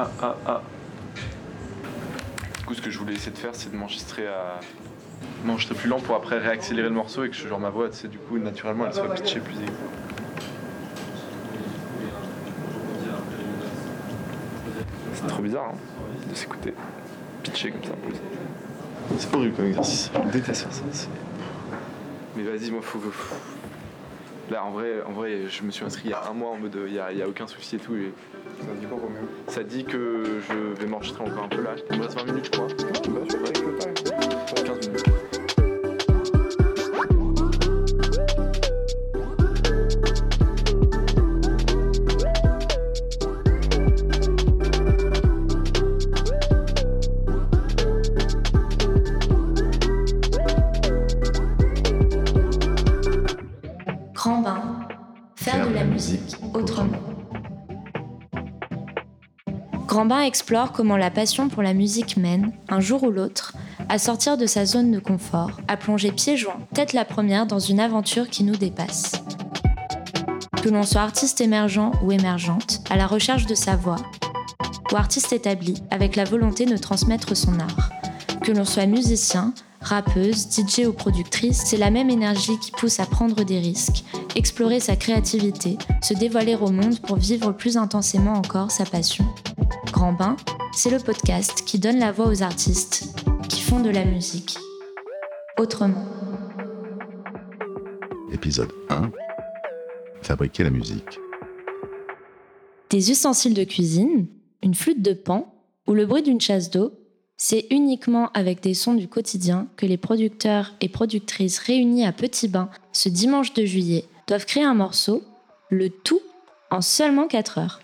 ah, ah, ah. Du coup, ce que je voulais essayer de faire, c'est de m'enregistrer à. m'enregistrer plus lent pour après réaccélérer le morceau et que genre ma voix, tu sais, du coup, naturellement, elle soit pitchée plus aiguë. C'est trop bizarre hein, de s'écouter pitché comme ça. C'est horrible comme exercice. Je déteste faire ça. Mais vas-y, moi, faut, faut- Là, en vrai, en vrai, je me suis inscrit il y a un mois en mode il y a, il y a aucun souci et tout. Et Ça dit quoi, Roméo ça dit que je vais m'enregistrer encore un peu là. Il me reste 20 minutes, je crois. bah, je crois que le temps. 15 minutes. Explore comment la passion pour la musique mène, un jour ou l'autre, à sortir de sa zone de confort, à plonger pieds joints, tête la première dans une aventure qui nous dépasse. Que l'on soit artiste émergent ou émergente, à la recherche de sa voix, ou artiste établi, avec la volonté de transmettre son art. Que l'on soit musicien, rappeuse, DJ ou productrice, c'est la même énergie qui pousse à prendre des risques, explorer sa créativité, se dévoiler au monde pour vivre plus intensément encore sa passion. Grand Bain, c'est le podcast qui donne la voix aux artistes qui font de la musique autrement. Épisode 1 Fabriquer la musique. Des ustensiles de cuisine, une flûte de pan ou le bruit d'une chasse d'eau, c'est uniquement avec des sons du quotidien que les producteurs et productrices réunis à Petit Bain ce dimanche de juillet doivent créer un morceau, le tout en seulement 4 heures.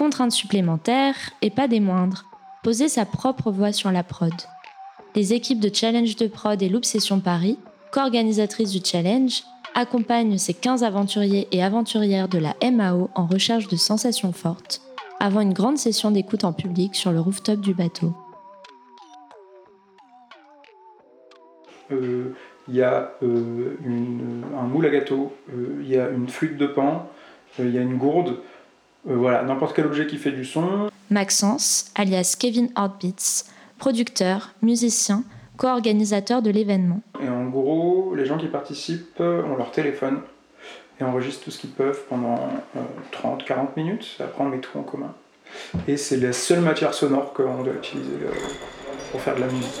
Contrainte supplémentaire et pas des moindres, poser sa propre voix sur la prod. Les équipes de Challenge de Prod et Loop Session Paris, co-organisatrices du challenge, accompagnent ces 15 aventuriers et aventurières de la MAO en recherche de sensations fortes, avant une grande session d'écoute en public sur le rooftop du bateau. Euh, Il y a euh, un moule à gâteau, euh, il y a une flûte de pan, il y a une gourde. Euh, voilà, n'importe quel objet qui fait du son. Maxence, alias Kevin Heartbeats, producteur, musicien, co-organisateur de l'événement. Et en gros, les gens qui participent euh, ont leur téléphone et enregistrent tout ce qu'ils peuvent pendant 30-40 minutes. Après, on met tout en commun. Et c'est la seule matière sonore qu'on doit utiliser euh, pour faire de la musique.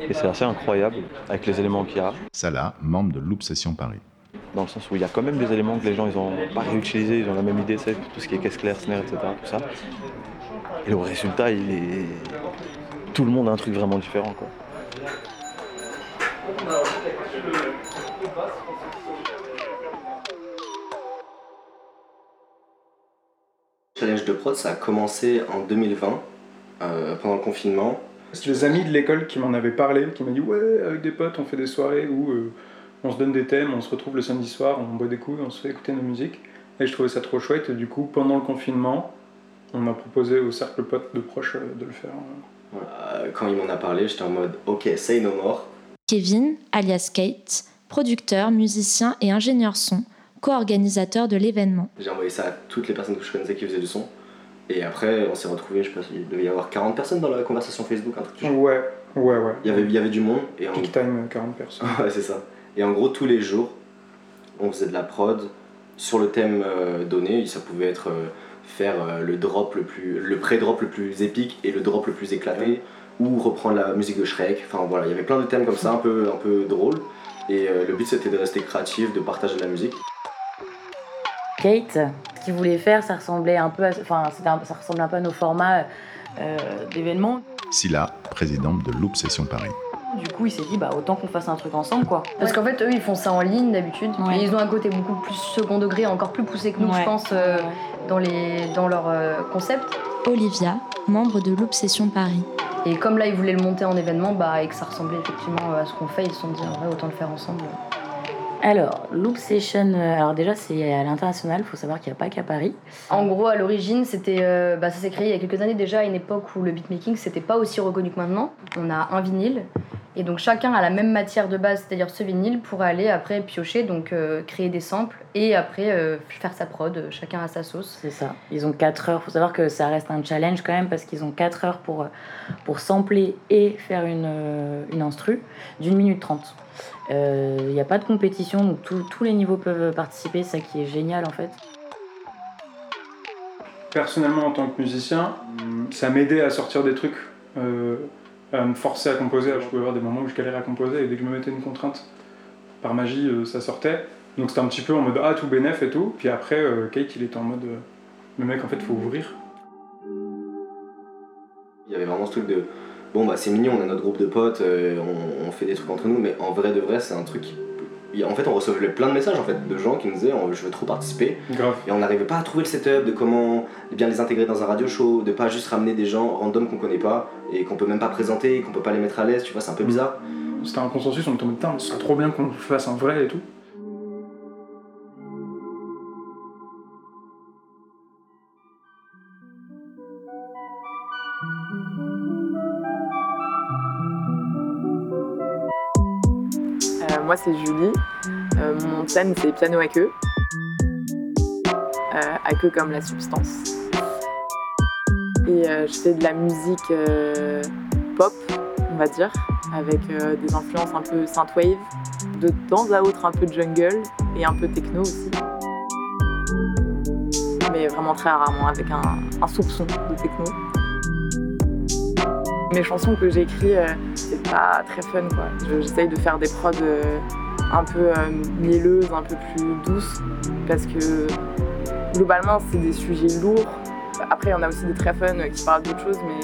Et c'est assez incroyable avec les éléments qu'il y a, Salah, membre de Loop Session Paris. dans le sens où il y a quand même des éléments que les gens ils ont pas réutilisés, ils ont la même idée, sais, tout ce qui est caisse claire, snare, etc. Tout ça. Et le résultat, il est. Tout le monde a un truc vraiment différent quoi. Challenge de prod, ça a commencé en 2020, euh, pendant le confinement. C'est les amis de l'école qui m'en avaient parlé, qui m'ont dit Ouais, avec des potes, on fait des soirées où euh, on se donne des thèmes, on se retrouve le samedi soir, on boit des coups, on se fait écouter nos musiques. Et je trouvais ça trop chouette. Et du coup, pendant le confinement, on m'a proposé au cercle pote de proches euh, de le faire. Euh, quand il m'en a parlé, j'étais en mode Ok, say no more. Kevin, alias Kate, producteur, musicien et ingénieur son, co-organisateur de l'événement. J'ai envoyé ça à toutes les personnes que je connaissais qui faisaient du son. Et après, on s'est retrouvés, je sais pas, il devait y avoir 40 personnes dans la conversation Facebook, un truc du genre. Ouais, ouais, ouais. Il y avait, il y avait du monde. Et en... Peak time, 40 personnes. Ouais, c'est ça. Et en gros, tous les jours, on faisait de la prod sur le thème euh, donné. Ça pouvait être euh, faire euh, le drop le plus, le pré-drop le plus épique et le drop le plus éclaté, ou reprendre la musique de Shrek. Enfin voilà, il y avait plein de thèmes comme ça, un peu, un peu drôles. Et le but c'était de rester créatif, de partager de la musique. Kate, ce qu'il voulait faire, ça ressemblait un peu, à, enfin, un- ça ressemblait un peu à nos formats euh, d'événements. Scylla, présidente de Loop Session Paris. Du coup, il s'est dit, bah autant qu'on fasse un truc ensemble, quoi. Parce qu'en fait, eux, ils font ça en ligne d'habitude. Ouais. Et ils ont un côté beaucoup plus second degré, encore plus poussé que nous, Ouais. je pense, euh, Ouais. dans, les, dans leur euh, concept. Olivia, membre de l'Obsession Paris. Et comme là, ils voulaient le monter en événement, bah, et que ça ressemblait effectivement à ce qu'on fait, ils se sont dit, en vrai, autant le faire ensemble. Alors, Loop Session, euh, alors déjà c'est à l'international, il faut savoir qu'il n'y a pas qu'à Paris. En gros, à l'origine, c'était, euh, bah, ça s'est créé il y a quelques années déjà, à une époque où le beatmaking, c'était pas aussi reconnu que maintenant. On a un vinyle, et donc chacun a la même matière de base, c'est-à-dire ce vinyle, pour aller après piocher, donc euh, créer des samples, et après euh, faire sa prod, euh, chacun à sa sauce. C'est ça. Ils ont 4 heures. Il faut savoir que ça reste un challenge quand même parce qu'ils ont 4 heures pour, pour sampler et faire une, une instru d'une minute trente. Il n'y a pas de compétition, donc tous- tous les niveaux peuvent participer, ça qui est génial en fait. Personnellement, en tant que musicien, ça m'aidait à sortir des trucs, euh, à me forcer à composer. Je pouvais avoir des moments où je galérais à composer et dès que je me mettais une contrainte, par magie, euh, ça sortait. Donc c'était un petit peu en mode ah tout bénef et tout. Puis après, euh, Kate, il était en mode euh, le mec, en fait, faut ouvrir. Il y avait vraiment ce truc de bon bah c'est mignon, on a notre groupe de potes, euh, on fait des trucs entre nous, mais en vrai de vrai c'est un truc. En fait on recevait plein de messages en fait de gens qui nous disaient Oh, je veux trop participer Grave. et on n'arrivait pas à trouver le setup de comment bien les intégrer dans un radio show, de pas juste ramener des gens random qu'on connaît pas et qu'on peut même pas présenter, qu'on peut pas les mettre à l'aise, tu vois c'est un peu bizarre. C'était un consensus, on était en mode putain, ce serait trop bien qu'on fasse un vrai et tout. Moi, c'est Julie. Euh, mon thème, c'est piano à queue. Euh, à queue comme la substance. Et euh, je fais de la musique pop, on va dire, avec des influences un peu synthwave, de temps à autre un peu jungle et un peu techno aussi. Mais vraiment très rarement, avec un soupçon de techno. Mes chansons que j'écris, euh, c'est pas très fun quoi. Je- J'essaye de faire des prods euh, un peu euh, mielleuses, un peu plus douces, parce que globalement c'est des sujets lourds. Après, on a aussi des très fun qui parlent d'autres choses, mais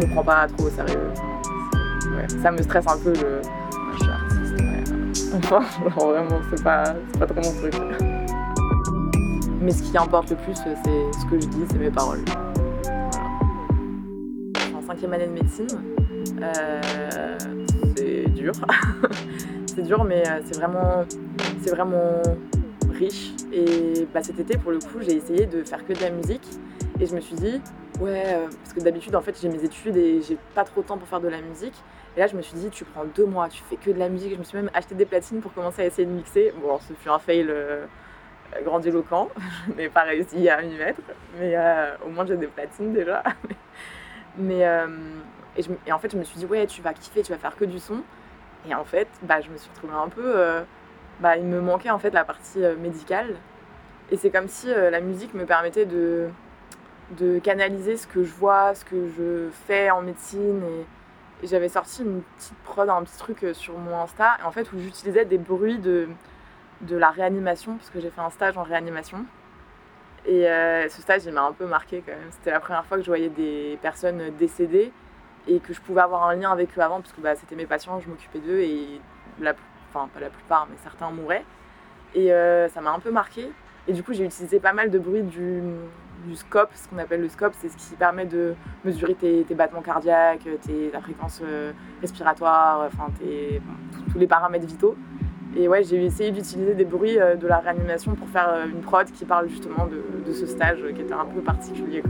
je me prends pas trop au sérieux. Ça me stresse un peu le. Je suis artiste, ouais. Enfin, genre vraiment, c'est pas, c'est pas trop mon truc. Mais ce qui importe le plus, c'est ce que je dis, c'est mes paroles. Cinquième année de médecine. Euh, c'est dur. c'est dur, mais euh, c'est vraiment, c'est vraiment riche. Et bah, cet été, pour le coup, j'ai essayé de faire que de la musique. Et je me suis dit, ouais, euh, parce que d'habitude, en fait, j'ai mes études et j'ai pas trop de temps pour faire de la musique. Et là, je me suis dit, tu prends deux mois, tu fais que de la musique. Je me suis même acheté des platines pour commencer à essayer de mixer. Bon, ce fut un fail grandiloquent. Je n'ai pas réussi à m'y mettre. Mais au moins, j'ai des platines déjà. Mais euh, et, en fait, je me suis dit, ouais, tu vas kiffer, tu vas faire que du son. Et en fait, bah, je me suis retrouvée un peu. euh, bah, il me manquait en fait la partie euh, médicale. Et c'est comme si la musique me permettait de, de canaliser ce que je vois, ce que je fais en médecine. Et, j'avais sorti une petite prod, un petit truc sur mon Insta, en fait, où j'utilisais des bruits de, de la réanimation, parce que j'ai fait un stage en réanimation. Et euh, ce stage, il m'a un peu marqué quand même. C'était la première fois que je voyais des personnes décédées et que je pouvais avoir un lien avec eux avant, parce que bah, c'était mes patients, je m'occupais d'eux et la, enfin pas la plupart, mais certains mouraient. Et euh, ça m'a un peu marqué. Et du coup, j'ai utilisé pas mal de bruit du, du scope, ce qu'on appelle le scope, c'est ce qui permet de mesurer tes, battements cardiaques, tes, ta fréquence euh, respiratoire, enfin tous les paramètres vitaux. Et ouais, j'ai essayé d'utiliser des bruits euh, de la réanimation pour faire euh, une prod qui parle justement de, ce stage euh, qui était un peu particulier.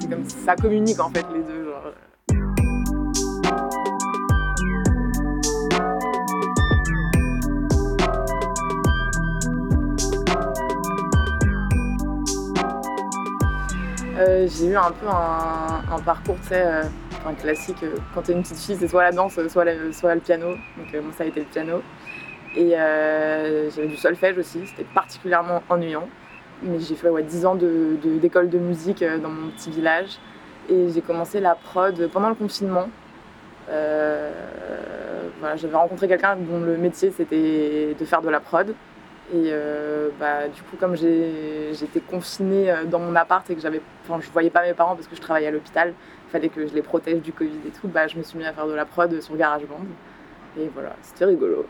C'est comme si ça communique en fait les deux. J'ai eu un peu un, parcours, tu sais, classique. euh, quand t'es une petite fille, c'est soit la danse, soit, soit le piano. Donc, euh, moi, ça a été le piano. Et euh, j'avais du solfège aussi, c'était particulièrement ennuyant. Mais j'ai fait ouais, 10 ans d'école de, musique euh, dans mon petit village. Et j'ai commencé la prod pendant le confinement. Euh, voilà, j'avais rencontré quelqu'un dont le métier c'était de faire de la prod. Et euh, bah, du coup, comme j'étais confinée euh, dans mon appart et que j'avais, enfin, je voyais pas mes parents parce que je travaillais à l'hôpital, fallait que je les protège du Covid et tout, bah, je me suis mis à faire de la prod sur GarageBand. Et voilà, c'était rigolo.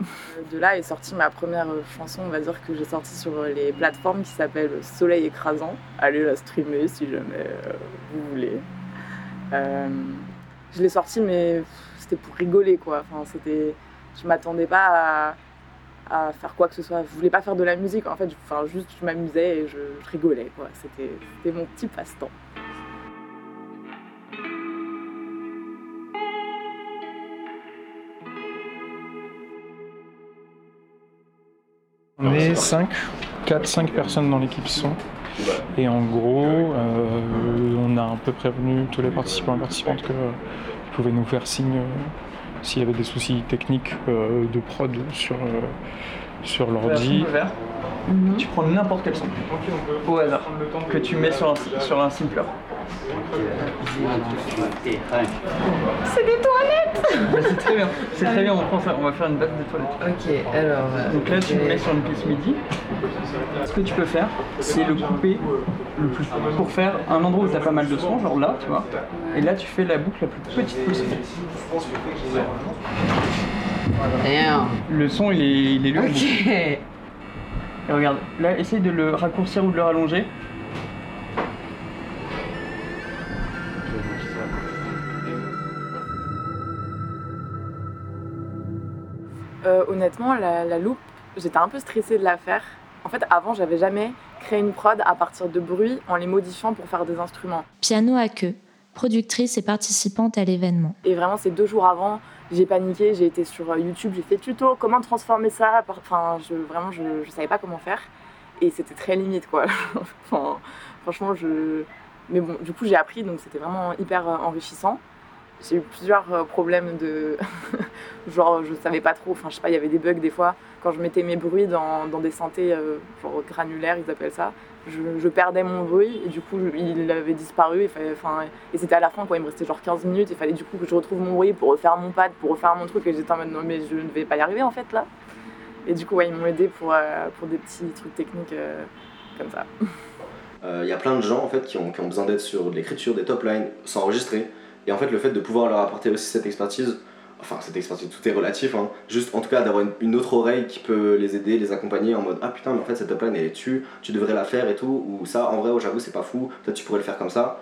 De là est sortie ma première chanson, on va dire, que j'ai sortie sur les plateformes qui s'appelle Soleil écrasant. Allez la streamer si jamais euh, vous voulez. Euh, je l'ai sortie, mais c'était pour rigoler, quoi. Enfin, c'était... Je m'attendais pas à, faire quoi que ce soit. Je voulais pas faire de la musique, en fait. Enfin, juste, je m'amusais et je, rigolais, quoi. C'était mon petit passe-temps. On est 5, 4-5 personnes dans l'équipe son. Et en gros, euh, on a un peu prévenu tous les participants et participantes qu'ils pouvaient nous faire signe euh, s'il y avait des soucis techniques euh, de prod sur, euh, sur l'ordi. Mhm. Tu prends n'importe quel son au hasard que tu mets sur un, sur un simpler. C'est des toilettes Bah, c'est très bien, c'est très bien, on prend ça, on va faire une base de toilettes. Ok, alors. euh, Donc là tu le mets sur une piste MIDI. Ce que tu peux faire, c'est le couper le plus pour faire un endroit où tu as pas mal de sons, genre là, tu vois. Et là tu fais la boucle la plus petite possible. Le son il est, il est lourd. Ok. Et regarde, là essaye de le raccourcir ou de le rallonger. Euh, honnêtement, la, la loupe, j'étais un peu stressée de la faire. En fait, avant, j'avais jamais créé une prod à partir de bruits en les modifiant pour faire des instruments. Piano à queue, productrice et participante à l'événement. Et vraiment, c'est deux jours avant, j'ai paniqué, j'ai été sur euh, YouTube, j'ai fait tuto, comment transformer ça. Enfin, je, vraiment, je, je savais pas comment faire. Et c'était très limite, quoi. franchement, je. Mais bon, du coup, j'ai appris, donc c'était vraiment hyper euh, enrichissant. J'ai eu plusieurs euh, problèmes de. genre, je savais pas trop, enfin, je sais pas, il y avait des bugs des fois. Quand je mettais mes bruits dans, des synthés, genre granulaires, ils appellent ça, je, perdais mon bruit et du coup, il avait disparu. Et c'était à la fin, quoi, il me restait genre 15 minutes. Il fallait du coup que je retrouve mon bruit pour refaire mon pad, pour refaire mon truc. Et j'étais en mode, non, mais je ne vais pas y arriver en fait là. Et du coup, ils m'ont aidé pour, euh, pour des petits trucs techniques euh, comme ça. Il y a plein de gens en fait qui ont, qui ont besoin d'aide sur l'écriture, des top lines, s'enregistrer. Et en fait, le fait de pouvoir leur apporter aussi cette expertise, enfin cette expertise, tout est relatif, hein, juste en tout cas d'avoir une, une autre oreille qui peut les aider, les accompagner en mode ah putain, mais en fait cette top line elle est dessus, tu devrais la faire et tout, ou ça en vrai, oh, j'avoue, c'est pas fou, peut-être tu pourrais le faire comme ça.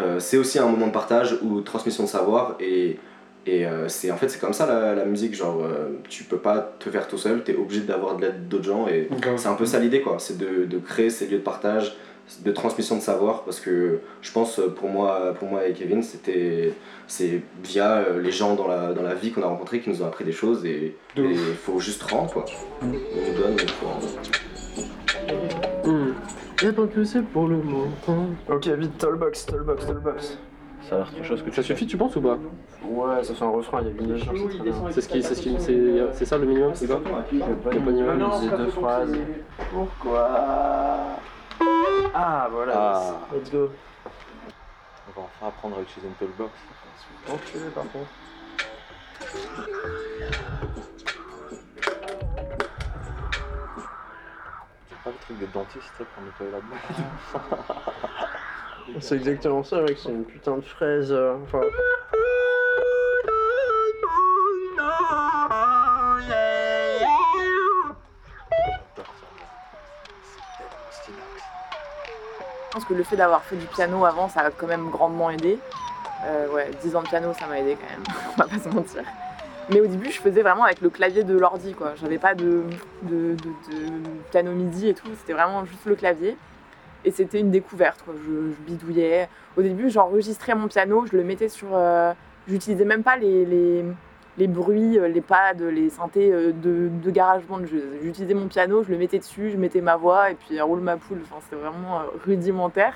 Euh, c'est aussi un moment de partage ou de transmission de savoir et. Et euh, c'est en fait c'est comme ça la, la musique, genre euh, tu peux pas te faire tout seul, t'es obligé d'avoir de l'aide d'autres gens et c'est un peu ça l'idée quoi, c'est de, de créer ces lieux de partage, de transmission de savoir parce que je pense euh, pour moi, pour moi et Kevin c'était c'est via euh, les gens dans la, dans la vie qu'on a rencontrés qui nous ont appris des choses et il faut juste rendre quoi. On nous donne, il faut rendre. Y'a pas que c'est pour le moment. Ok, vite, tollbox, tollbox, tollbox. Ça a l'air trop chose que tu Ça suffit, tu penses ou pas? Ouais, ça fait un refrain, il y a une ligne. C'est ce qui, c'est ce qui, c'est, c'est ça le minimum, c'est quoi Il n'y a pas de minimum, c'est deux phrases. Pourquoi? Ah voilà. Ah. Let's go. On va enfin apprendre à utiliser une tollbox. Enculé par contre. C'est pas le truc de dentiste pour nettoyer la bouche. C'est exactement ça, mec, c'est une putain de fraise. euh, Enfin. Pense que le fait d'avoir fait du piano avant, ça a quand même grandement aidé. Euh, ouais, 10 ans de piano, ça m'a aidé quand même, on va pas se mentir. Mais au début, je faisais vraiment avec le clavier de l'ordi, quoi. J'avais pas de, de, de- piano MIDI et tout, c'était vraiment juste le clavier. Et c'était une découverte, quoi. Je, je bidouillais. Au début, j'enregistrais mon piano, je le mettais sur. euh, J'utilisais même pas les, les, les bruits, euh, les pads, les synthés euh, de, de GarageBand. Je- J'utilisais mon piano, je le mettais dessus, je mettais ma voix et puis euh, roule ma poule. Enfin, c'était vraiment rudimentaire.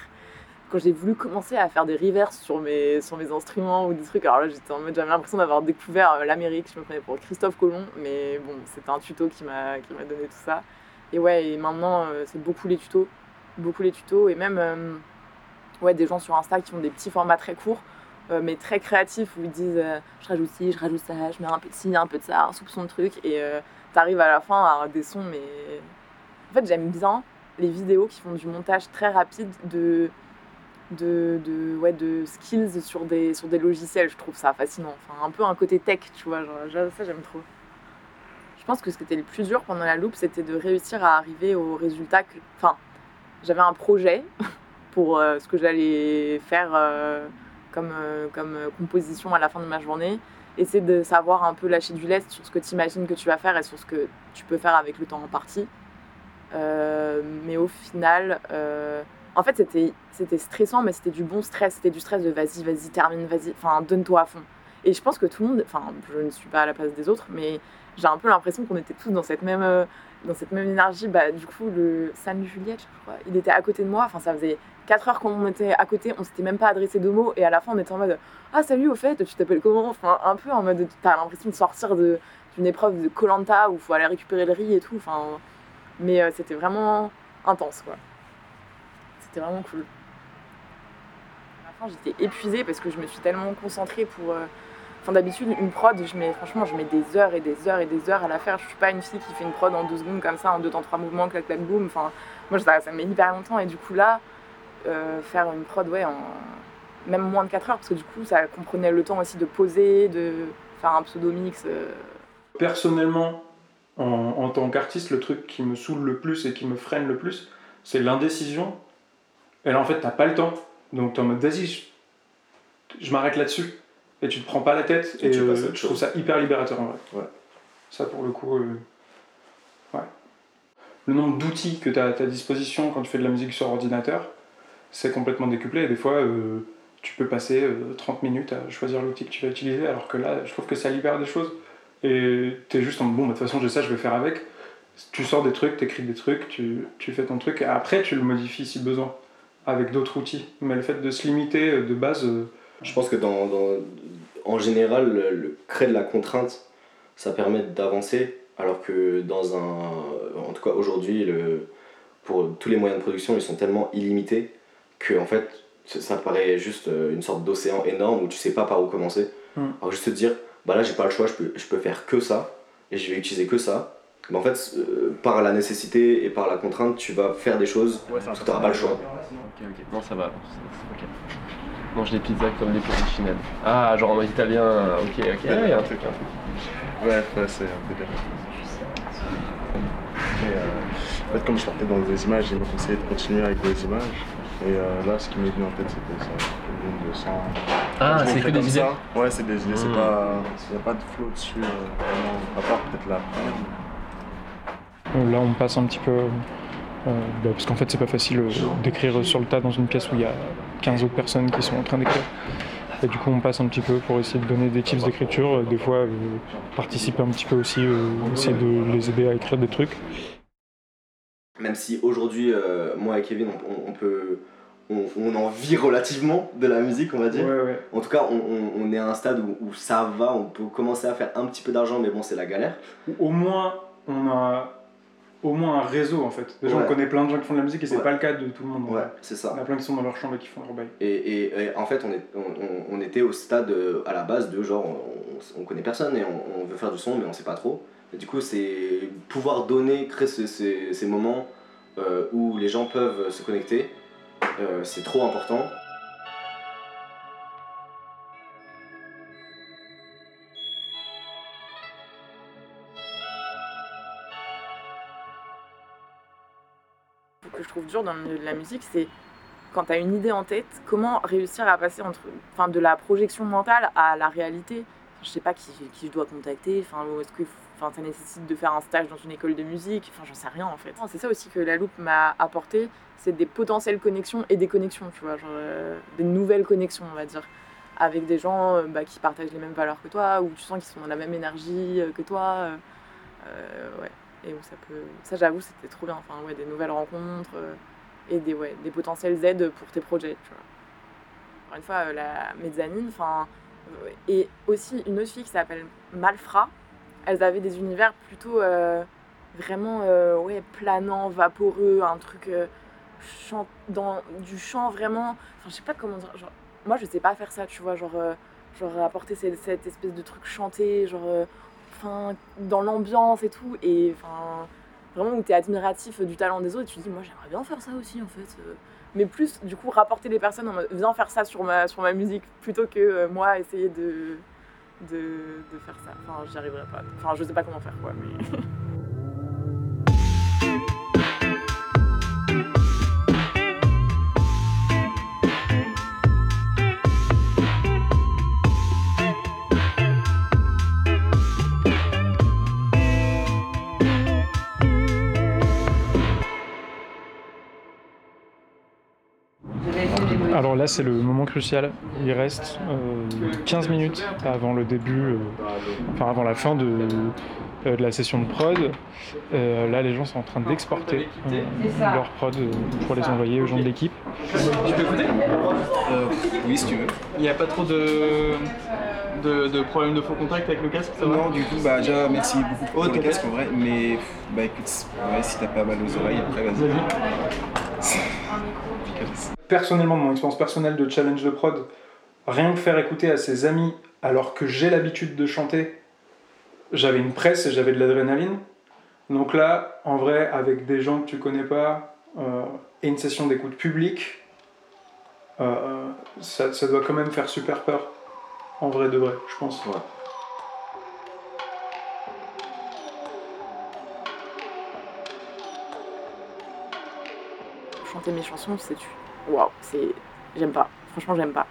Quand j'ai voulu commencer à faire des reverses sur mes, sur mes instruments ou des trucs, alors là j'étais en mode j'avais l'impression d'avoir découvert l'Amérique. Je me prenais pour Christophe Colomb, mais bon, c'était un tuto qui m'a donné tout ça. Et ouais, et maintenant c'est beaucoup les tutos, beaucoup les tutos et même ouais, des gens sur Insta qui font des petits formats très courts euh, mais très créatifs où ils disent euh, je rajoute ci, je rajoute ça, je mets un peu de ci, un peu de ça, un soupçon de truc et euh, t'arrives à la fin à des sons mais en fait j'aime bien les vidéos qui font du montage très rapide de de, de, ouais, de skills sur des, sur des logiciels, je trouve ça fascinant. Enfin, un peu un côté tech, tu vois, genre, ça j'aime trop. pense que ce qui était le plus dur pendant la loupe, c'était de réussir à arriver au résultat que. Enfin, j'avais un projet pour ce que j'allais faire comme, euh, euh, composition à la fin de ma journée. C'est de savoir un peu lâcher du lest sur ce que tu imagines que tu vas faire et sur ce que tu peux faire avec le temps en partie. Euh, mais au final, euh, en fait, c'était stressant, mais c'était du bon stress. C'était du stress de vas-y, vas-y, termine, vas-y, enfin, donne-toi à fond. Et je pense que tout le monde, enfin, je ne suis pas à la place des autres, mais j'ai un peu l'impression qu'on était tous dans cette même, dans cette même énergie. Bah, du coup, le San Juliette, je crois, il était à côté de moi. Enfin, ça faisait 4 heures qu'on était à côté, on s'était même pas adressé de mots. Et à la fin, on était en mode Ah, salut, au fait, tu t'appelles comment? Enfin, un peu en mode t'as l'impression de sortir d'une épreuve de Colanta où faut aller récupérer le riz et tout. Enfin, mais euh, c'était vraiment intense, quoi. C'était vraiment cool. À la fin, j'étais épuisée parce que je me suis tellement concentrée pour. euh, Enfin, d'habitude, une prod, je mets, franchement, je mets des heures et des heures et des heures à la faire. Je suis pas une fille qui fait une prod en deux secondes comme ça, en deux temps, trois mouvements, clac, clac, boum. Enfin, moi, ça, ça me met hyper longtemps. Et du coup, là, euh, faire une prod, ouais, en même moins de 4 heures, parce que du coup, ça comprenait le temps aussi de poser, de faire un pseudo-mix. euh. Personnellement, en, tant qu'artiste, le truc qui me saoule le plus et qui me freine le plus, c'est l'indécision. Et là, en fait, t'as pas le temps. Donc, t'es en mode, vas-y, je m'arrête là-dessus. Et tu te prends pas la tête. Et Et, tu euh, passes à autre je trouve ça hyper libérateur en vrai. Ouais. Ça, pour le coup, euh, ouais. Le nombre d'outils que tu as à ta disposition quand tu fais de la musique sur ordinateur, c'est complètement décuplé. Et des fois, euh, tu peux passer euh, 30 minutes à choisir l'outil que tu vas utiliser, alors que là, je trouve que ça libère des choses. Et tu es juste en bon, bah, de toute façon, j'ai ça, je vais faire avec. Tu sors des trucs, tu écris des trucs, tu, tu fais ton truc, et après, tu le modifies si besoin, avec d'autres outils. Mais le fait de se limiter euh, de base. Je pense que dans, dans- en général, le, le créer de la contrainte, ça permet d'avancer, alors que dans un. En tout cas, aujourd'hui, le- pour tous les moyens de production, ils sont tellement illimités que, en fait, ça paraît juste euh, une sorte d'océan énorme où tu sais pas par où commencer. Mm. Alors, juste te dire, bah là, j'ai pas le choix, je peux, je peux faire que ça, et je vais utiliser que ça. Mais en fait, euh, par la nécessité et par la contrainte, tu vas faire des choses parce que tu n'auras pas le choix. Ok, ok. Non, ça va. ok. Mange des pizzas comme des porrichinelles. Ah, genre en italien. Ok, ok. Ah, il y a un truc. un truc. Ouais, ouais, c'est un peu. Et, euh, en fait, comme je partais dans des images, ils m'ont conseillé de continuer avec des images. Et euh, là, ce qui m'est venu en tête, c'était ça. Une ligne de sang. Ah, Je l'ai c'est que des comme idées ça. Ouais, c'est des idées. C'est Hmm. pas. Il n'y a pas de flow dessus, euh, vraiment. À part peut-être la première. Là, on passe un petit peu. euh, bah, parce qu'en fait, c'est pas facile euh, d'écrire sur le tas dans une pièce où il y a 15 autres personnes qui sont en train d'écrire. Et du coup, on passe un petit peu pour essayer de donner des tips d'écriture. euh, Des fois, euh, participer un petit peu aussi, euh, essayer de les aider à écrire des trucs. Même si aujourd'hui, euh, moi et Kevin, on, peut. On, on en vit relativement de la musique, on va dire. Ouais, ouais. En tout cas, on, on- on est à un stade où, où ça va, on peut commencer à faire un petit peu d'argent, mais bon, c'est la galère. Ou Au moins, on a au moins un réseau en fait. Déjà, Ouais. on connaît plein de gens qui font de la musique et c'est Ouais. pas le cas de tout le monde. Ouais, c'est ça. Il y en a plein qui sont dans leur chambre et qui font leur bail. Et, et- et en fait, on, est, on, on- on était au stade euh, à la base de genre, on, on connaît personne et on, on veut faire du son, mais on sait pas trop. Et du coup, c'est pouvoir donner, créer ces moments euh, où les gens peuvent se connecter, euh, c'est trop important. Dur dans le milieu de la musique, c'est quand tu as une idée en tête, comment réussir à passer entre, de la projection mentale à la réalité. Je sais pas qui, qui je dois contacter, enfin, est-ce que ça nécessite de faire un stage dans une école de musique, enfin, j'en sais rien en fait. C'est ça aussi que la loupe m'a apporté, c'est des potentielles connexions et des connexions, tu vois, genre euh, des nouvelles connexions, on va dire, avec des gens euh, bah, qui partagent les mêmes valeurs que toi, ou tu sens qu'ils sont dans la même énergie euh, que toi. Et où ça peut. Ça, j'avoue, c'était trop bien. Enfin, ouais, des nouvelles rencontres euh, et des, ouais, des potentielles aides pour tes projets. Encore une fois, euh, la mezzanine, enfin. euh, et aussi une autre fille qui s'appelle Malfra. Elles avaient des univers plutôt vraiment ouais, planants, vaporeux, un truc chant, dans du chant vraiment. Enfin, je sais pas comment dire. Genre, moi, je sais pas faire ça, tu vois. Genre, genre apporter cette, cette espèce de truc chanté, genre. Dans l'ambiance et tout, et vraiment où tu es admiratif du talent des autres, et tu te dis, moi j'aimerais bien faire ça aussi en fait. euh. Mais plus, du coup, rapporter les personnes en mode, viens faire ça sur ma, sur ma musique, plutôt que euh, moi essayer de, de, de faire ça. Enfin, j'y arriverai pas. Enfin, je sais pas comment faire quoi, mais. Alors là, c'est le moment crucial. Il reste euh, 15 minutes avant le début, euh, enfin avant la fin de, euh, de la session de prod. Euh, là, les gens sont en train d'exporter euh, leur prod euh, pour les envoyer aux gens de l'équipe. Tu peux écouter Oui, si tu veux. Il n'y a pas trop de, de, de problèmes de faux contact avec le casque, ça va Non, du coup, bah déjà, merci beaucoup pour Oh, le casque en vrai, mais bah écoute, ouais, si t'as pas mal aux oreilles, après, vas-y. Personnellement, de mon expérience personnelle de challenge de prod, rien que faire écouter à ses amis alors que j'ai l'habitude de chanter, j'avais une presse et j'avais de l'adrénaline. Donc là, en vrai, avec des gens que tu connais pas euh, et une session d'écoute publique, euh, ça, ça doit quand même faire super peur. En vrai de vrai, je pense. chanter mes chansons, c'est tu. Waouh, c'est. J'aime pas. Franchement, j'aime pas.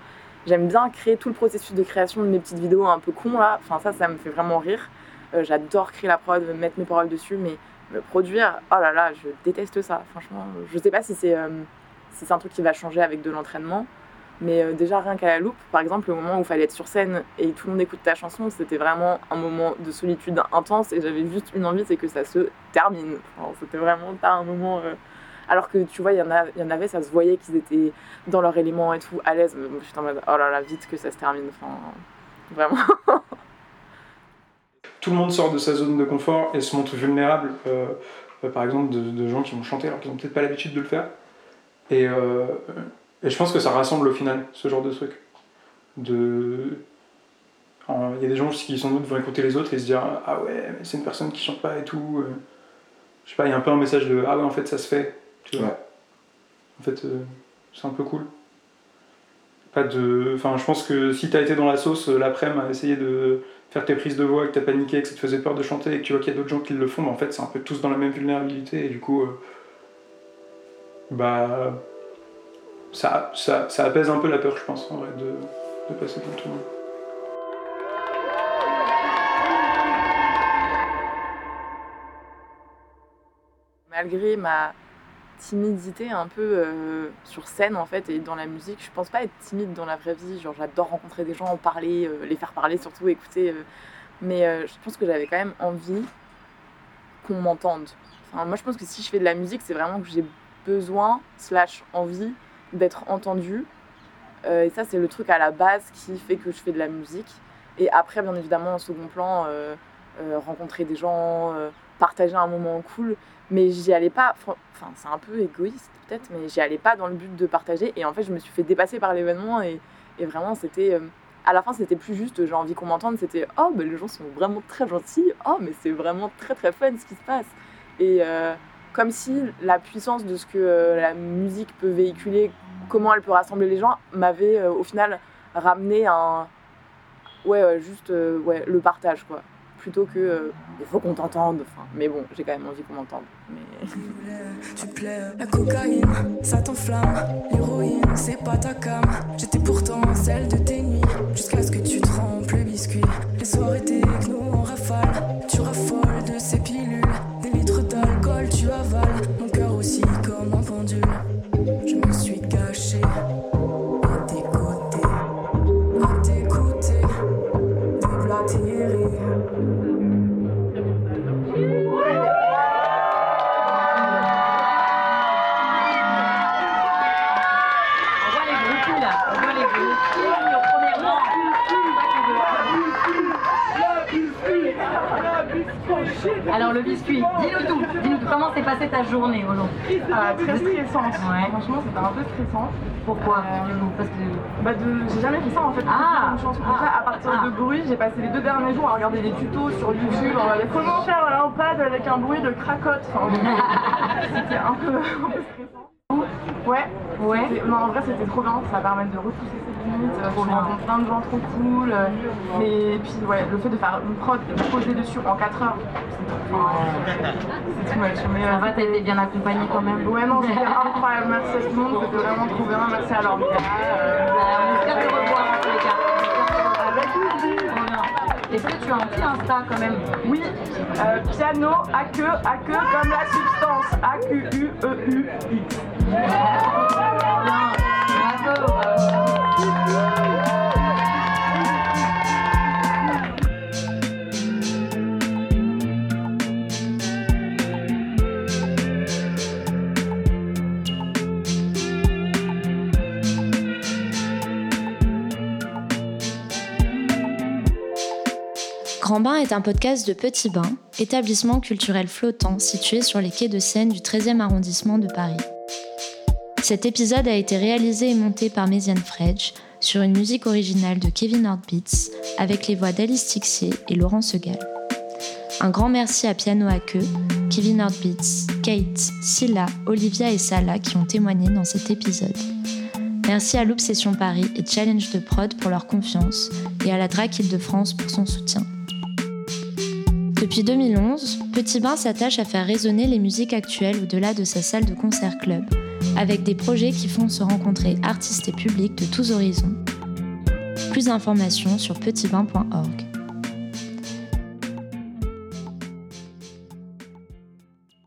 J'aime bien créer tout le processus de création de mes petites vidéos un peu cons là. Enfin, ça, ça me fait vraiment rire. Euh, J'adore créer la prod, mettre mes paroles dessus, mais me produire, oh là là, je déteste ça. Franchement, je sais pas si c'est euh, un truc qui va changer avec de l'entraînement. Mais euh, déjà, rien qu'à la loupe, par exemple, le moment où il fallait être sur scène et tout le monde écoute ta chanson, c'était vraiment un moment de solitude intense et j'avais juste une envie, c'est que ça se termine. C'était vraiment pas un moment. Alors que tu vois, il y, en avait, ça se voyait qu'ils étaient dans leur élément et tout, à l'aise. Mais moi, j'étais en mode, oh là là, vite que ça se termine. Vraiment. tout le monde sort de sa zone de confort et se montre vulnérable, euh, euh, par exemple, de, gens qui vont chanter alors qu'ils n'ont peut-être pas l'habitude de le faire. Et, euh, et je pense que ça rassemble au final, ce genre de truc. De... Il y a des gens qui sans doute vont écouter les autres et se dire Ah ouais, mais c'est une personne qui chante pas et tout. Je sais pas, il y a un peu un message de Ah ouais, en fait, ça se fait. Tu vois. En fait, euh, c'est un peu cool. Pas de... Enfin, je pense que si t'as été dans la sauce euh, l'après-midi à essayer de faire tes prises de voix, et que t'as paniqué, que ça te faisait peur de chanter et que tu vois qu'il y a d'autres gens qui le font, bah, en fait, c'est un peu tous dans la même vulnérabilité et du coup, euh, bah, ça, ça, ça apaise un peu la peur, je pense, en vrai, de, de passer devant tout le monde. Malgré ma timidité un peu euh, sur scène en fait et dans la musique, je pense pas être timide dans la vraie vie. Genre j'adore rencontrer des gens, en parler, euh, les faire parler surtout, écouter. euh. mais je pense que j'avais quand même envie qu'on m'entende. Enfin, moi je pense que si je fais de la musique, c'est vraiment que j'ai besoin slash envie d'être entendue. Et ça c'est le truc à la base qui fait que je fais de la musique. Et après bien évidemment en second plan, rencontrer des gens, partager un moment cool mais j'y allais pas. Enfin c'est un peu égoïste peut-être mais j'y allais pas dans le but de partager. Et en fait je me suis fait dépasser par l'événement et, vraiment c'était euh, à la fin c'était plus juste j'ai envie qu'on m'entende c'était oh mais les gens sont vraiment très gentils oh mais c'est vraiment très très fun ce qui se passe. Et euh, comme si la puissance de ce que euh, la musique peut véhiculer comment elle peut rassembler les gens m'avait au final ramené un ouais, juste ouais, le partage quoi plutôt que euh, faut qu'on t'entende enfin mais bon j'ai quand même envie qu'on m'entende mais Tu plais, la cocaïne, ça t'enflamme. L'héroïne, c'est pas ta cam. J'étais pourtant celle de tes nuits. Jusqu'à ce que tu trempes le biscuit. Les soirées techno en rafale. Tu raffoles Ta journée aujourd'hui Ah, très stressante. Ouais. Franchement, c'était un peu stressant. Pourquoi Euh, du coup Parce que Bah de... J'ai jamais fait ça en fait. Ah. Une chanson. Ah. À partir Ah. de bruit, j'ai passé les deux derniers jours à regarder des tutos sur YouTube. On comment faire un lampade avec un bruit de cracotte. Enfin, c'était un peu, un peu stressant. Ouais. Non, en vrai, c'était trop bien. Ça permet de repousser ses limites. euh, Tu rencontres plein de gens trop cool. euh, Mais puis, ouais, le fait de faire une prod poser dessus en 4 heures, c'est enfin, c'est too much. Mais, Ça va, t'as été bien accompagné quand même. Ouais, non, c'était incroyable. Merci à tout le monde. C'était vraiment trop bien. Merci à Laure Mika. on espère te revoir en tous les cas. Est-ce que tu as un petit Insta quand même? Oui, euh, piano, A que, A que comme la substance. A Q U E U X. Grand Bain est un podcast de Petit Bain, établissement culturel flottant situé sur les quais de Seine du 13e arrondissement de Paris. Cet épisode a été réalisé et monté par Méziane Fredge sur une musique originale de Kevin Heartbeats avec les voix d'Alice Tixier et Laurent Segal. Un grand merci à Piano à queue, Kevin Heartbeats, Kate, Silla, Olivia et Salah qui ont témoigné dans cet épisode. Merci à l'Obsession Paris et Challenge de Prod pour leur confiance et à la DRAC Île-de-France pour son soutien. Depuis 2011, Petit Bain s'attache à faire résonner les musiques actuelles au-delà de sa salle de concert club, avec des projets qui font se rencontrer artistes et publics de tous horizons. Plus d'informations sur petitbain.org.